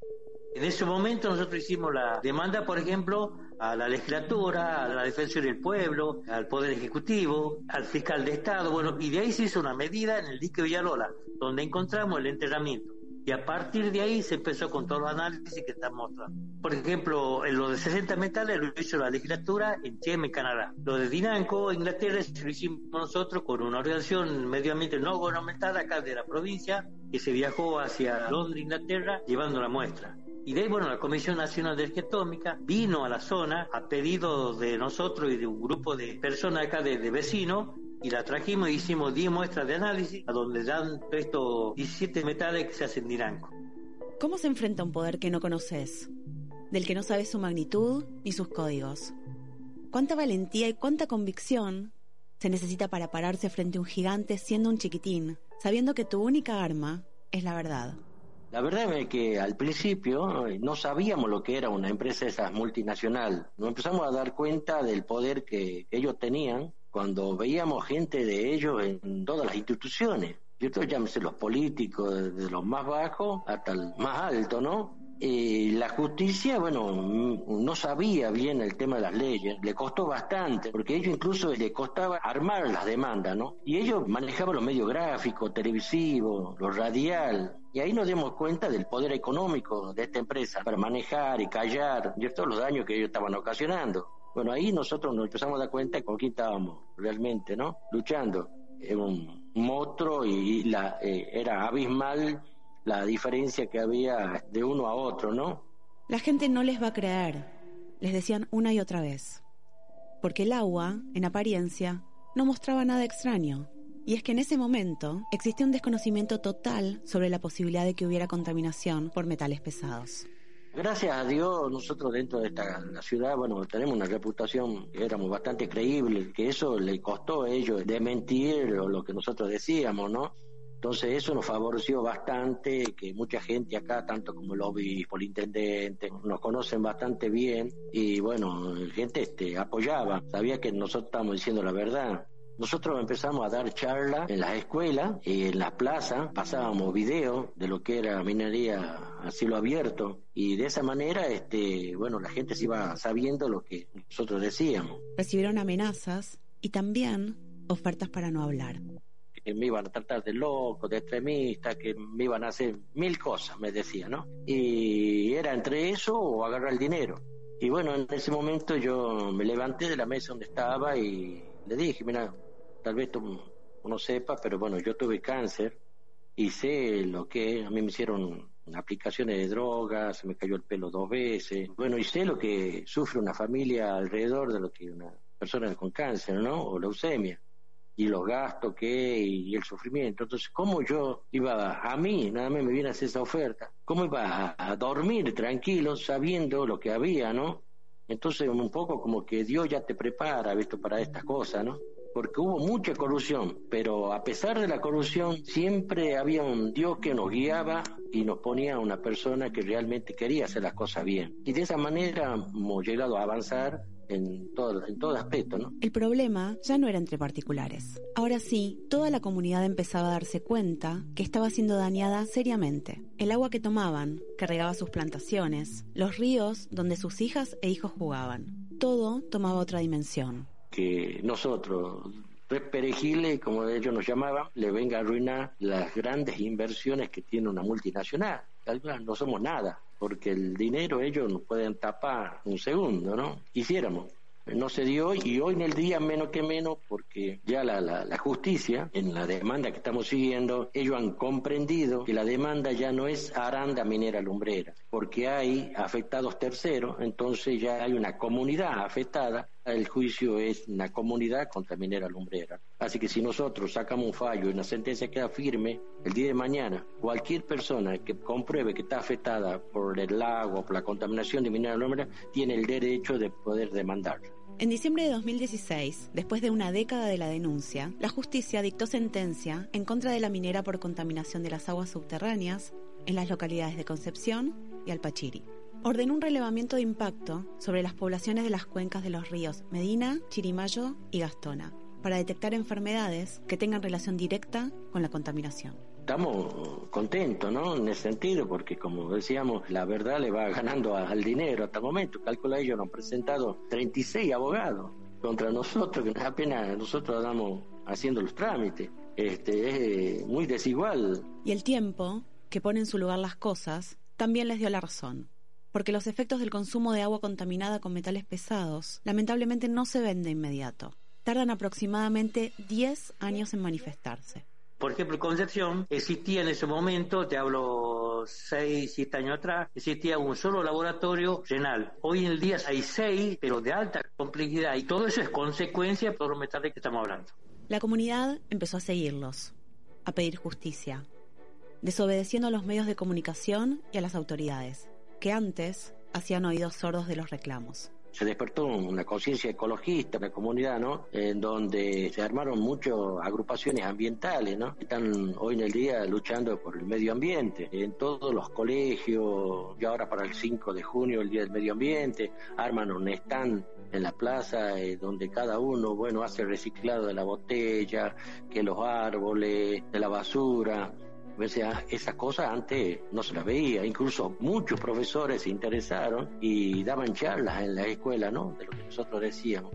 L: En ese momento nosotros hicimos la demanda, por ejemplo, a la legislatura, a la defensa del pueblo, al Poder Ejecutivo, al fiscal de Estado, bueno, y de ahí se hizo una medida en el dique Villalola, donde encontramos el enterramiento. Y a partir de ahí se empezó con todos los análisis que están mostrando. Por ejemplo, en lo de 60 metales lo hizo la legislatura en Cheme, Canadá. Lo de Dinanco, Inglaterra, lo hicimos nosotros con una organización medio ambiente no gubernamental acá de la provincia, que se viajó hacia Londres, Inglaterra, llevando la muestra. Y de ahí, bueno, la Comisión Nacional de Energía Atómica vino a la zona a pedido de nosotros y de un grupo de personas acá de, de vecinos y la trajimos y hicimos 10 muestras de análisis a donde dan estos 17 metales que se hacen diranco.
J: ¿Cómo se enfrenta un poder que no conoces? Del que no sabes su magnitud ni sus códigos. ¿Cuánta valentía y cuánta convicción se necesita para pararse frente a un gigante siendo un chiquitín, sabiendo que tu única arma es la verdad?
K: La verdad es que al principio no sabíamos lo que era una empresa esa multinacional. Nos empezamos a dar cuenta del poder que ellos tenían cuando veíamos gente de ellos en todas las instituciones. Yo llámese los políticos, desde los más bajos hasta el más alto, ¿no? Y la justicia, bueno, no sabía bien el tema de las leyes, le costó bastante, porque ellos incluso le costaba armar las demandas, ¿no? Y ellos manejaban los medios gráficos, televisivos, lo radial, y ahí nos dimos cuenta del poder económico de esta empresa para manejar y callar los daños que ellos estaban ocasionando. Bueno, ahí nosotros nos empezamos a dar cuenta con quién estábamos realmente, ¿no? Luchando. Era un monstruo y eh, era abismal la diferencia que había de uno a otro, ¿no?
J: La gente no les va a creer, les decían una y otra vez. Porque el agua, en apariencia, no mostraba nada extraño. Y es que en ese momento existía un desconocimiento total sobre la posibilidad de que hubiera contaminación por metales pesados.
K: Gracias a Dios, nosotros dentro de esta la ciudad, bueno, tenemos una reputación éramos bastante creíbles, que eso le costó a ellos de mentir lo que nosotros decíamos, ¿no? Entonces eso nos favoreció bastante, que mucha gente acá, tanto como el obispo, el intendente, nos conocen bastante bien y bueno, gente este, apoyaba, sabía que nosotros estábamos diciendo la verdad. Nosotros empezamos a dar charlas en las escuelas y en las plazas, pasábamos videos de lo que era minería a cielo abierto y de esa manera, este, bueno, la gente se iba sabiendo lo que nosotros decíamos.
J: Recibieron amenazas y también ofertas para no hablar.
K: Que me iban a tratar de loco, de extremista, que me iban a hacer mil cosas, me decía, ¿no? Y era entre eso o agarrar el dinero. Y bueno, en ese momento yo me levanté de la mesa donde estaba y le dije, mira, tal vez tú no sepas, pero bueno, yo tuve cáncer y sé lo que a mí me hicieron aplicaciones de drogas, se me cayó el pelo dos veces, bueno, y sé lo que sufre una familia alrededor de lo que una persona con cáncer, ¿no? O leucemia y los gastos que y el sufrimiento. Entonces, ¿cómo yo iba a mí, nada más me viene a hacer esa oferta? ¿Cómo iba a, a dormir tranquilo sabiendo lo que había, ¿no? Entonces, un poco como que Dios ya te prepara, visto, para estas cosas, ¿no? Porque hubo mucha corrupción, pero a pesar de la corrupción siempre había un Dios que nos guiaba y nos ponía una persona que realmente quería hacer las cosas bien. Y de esa manera hemos llegado a avanzar en todo, en todo aspecto, ¿no?
J: El problema ya no era entre particulares. Ahora sí, toda la comunidad empezaba a darse cuenta que estaba siendo dañada seriamente. El agua que tomaban, que regaba sus plantaciones, los ríos donde sus hijas e hijos jugaban, todo tomaba otra dimensión
K: que nosotros, perejiles, como ellos nos llamaban, le venga a arruinar las grandes inversiones que tiene una multinacional. No somos nada, porque el dinero ellos nos pueden tapar un segundo, ¿no? Quisiéramos no se dio y hoy en el día menos que menos porque ya la, la, justicia en la demanda que estamos siguiendo ellos han comprendido que la demanda ya no es aranda minera lumbrera porque hay afectados terceros entonces ya hay una comunidad afectada el juicio es una comunidad contra minera lumbrera así que si nosotros sacamos un fallo y una sentencia queda firme el día de mañana cualquier persona que compruebe que está afectada por el lago por la contaminación de minera lumbrera tiene el derecho de poder demandar
J: en diciembre de 2016, después de una década de la denuncia, la justicia dictó sentencia en contra de la minera por contaminación de las aguas subterráneas en las localidades de Concepción y Alpachiri. Ordenó un relevamiento de impacto sobre las poblaciones de las cuencas de los ríos Medina, Chirimayo y Gastona, para detectar enfermedades que tengan relación directa con la contaminación
K: estamos contentos, ¿no? En ese sentido, porque como decíamos, la verdad le va ganando al dinero hasta el momento. Calcula ellos nos han presentado 36 abogados contra nosotros, que apenas nosotros andamos haciendo los trámites. Este, es muy desigual.
J: Y el tiempo, que pone en su lugar las cosas, también les dio la razón. Porque los efectos del consumo de agua contaminada con metales pesados lamentablemente no se ven de inmediato. Tardan aproximadamente 10 años en manifestarse.
L: Por ejemplo, Concepción existía en ese momento, te hablo 6, 7 años atrás, existía un solo laboratorio renal. Hoy en el día hay 6, pero de alta complejidad, y todo eso es consecuencia por los metales que estamos hablando.
J: La comunidad empezó a seguirlos, a pedir justicia, desobedeciendo a los medios de comunicación y a las autoridades, que antes hacían oídos sordos de los reclamos
K: se despertó una conciencia ecologista en la comunidad, ¿no? En donde se armaron muchas agrupaciones ambientales, ¿no? Están hoy en el día luchando por el medio ambiente. En todos los colegios, y ahora para el 5 de junio, el Día del Medio Ambiente, arman un stand en la plaza eh, donde cada uno, bueno, hace reciclado de la botella, que los árboles, de la basura. O sea, esas cosas antes no se las veía. Incluso muchos profesores se interesaron y daban charlas en la escuela, ¿no? De lo que nosotros decíamos.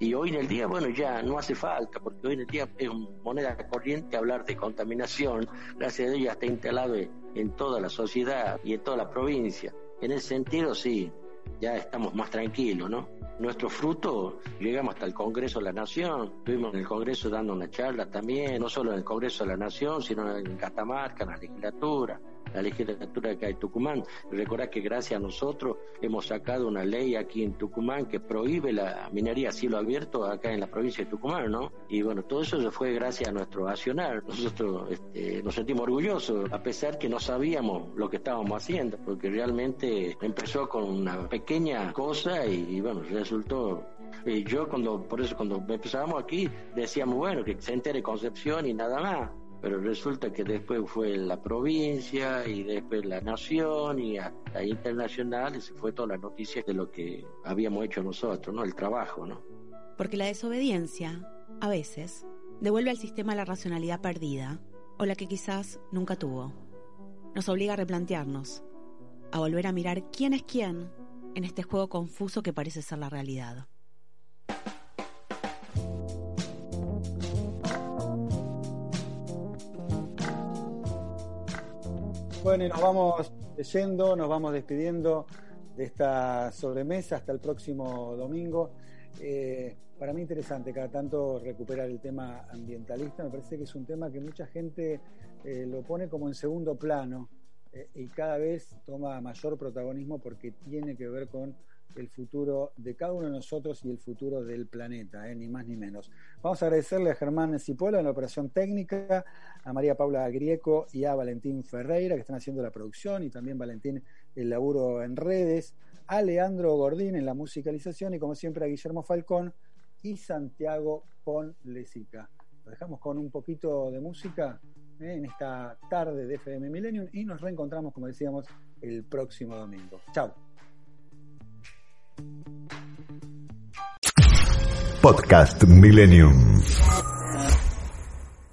K: Y hoy en el día, bueno, ya no hace falta, porque hoy en el día es moneda corriente hablar de contaminación. Gracias a Dios ya está instalado en toda la sociedad y en toda la provincia. En ese sentido, sí, ya estamos más tranquilos, ¿no? Nuestro fruto, llegamos hasta el Congreso de la Nación, estuvimos en el Congreso dando una charla también, no solo en el Congreso de la Nación, sino en Catamarca, en la legislatura la legislatura de acá de Tucumán. Recordar que gracias a nosotros hemos sacado una ley aquí en Tucumán que prohíbe la minería a cielo abierto acá en la provincia de Tucumán, ¿no? Y bueno, todo eso fue gracias a nuestro accionar. Nosotros este, nos sentimos orgullosos, a pesar que no sabíamos lo que estábamos haciendo, porque realmente empezó con una pequeña cosa y, bueno, resultó yo cuando, por eso cuando empezábamos aquí, decíamos, bueno, que se entere Concepción y nada más pero resulta que después fue la provincia y después la nación y hasta internacional y se fue toda la noticia de lo que habíamos hecho nosotros, ¿no? El trabajo, ¿no?
J: Porque la desobediencia, a veces, devuelve al sistema la racionalidad perdida o la que quizás nunca tuvo. Nos obliga a replantearnos, a volver a mirar quién es quién en este juego confuso que parece ser la realidad.
B: Bueno, y nos vamos yendo, nos vamos despidiendo de esta sobremesa hasta el próximo domingo. Eh, para mí interesante cada tanto recuperar el tema ambientalista, me parece que es un tema que mucha gente eh, lo pone como en segundo plano eh, y cada vez toma mayor protagonismo porque tiene que ver con el futuro de cada uno de nosotros y el futuro del planeta, eh, ni más ni menos. Vamos a agradecerle a Germán Cipola en la operación técnica, a María Paula Grieco y a Valentín Ferreira que están haciendo la producción y también Valentín el laburo en redes, a Leandro Gordín en la musicalización y como siempre a Guillermo Falcón y Santiago Ponlesica. Lo dejamos con un poquito de música eh, en esta tarde de FM Millennium y nos reencontramos, como decíamos, el próximo domingo. Chao.
A: Podcast Millennium.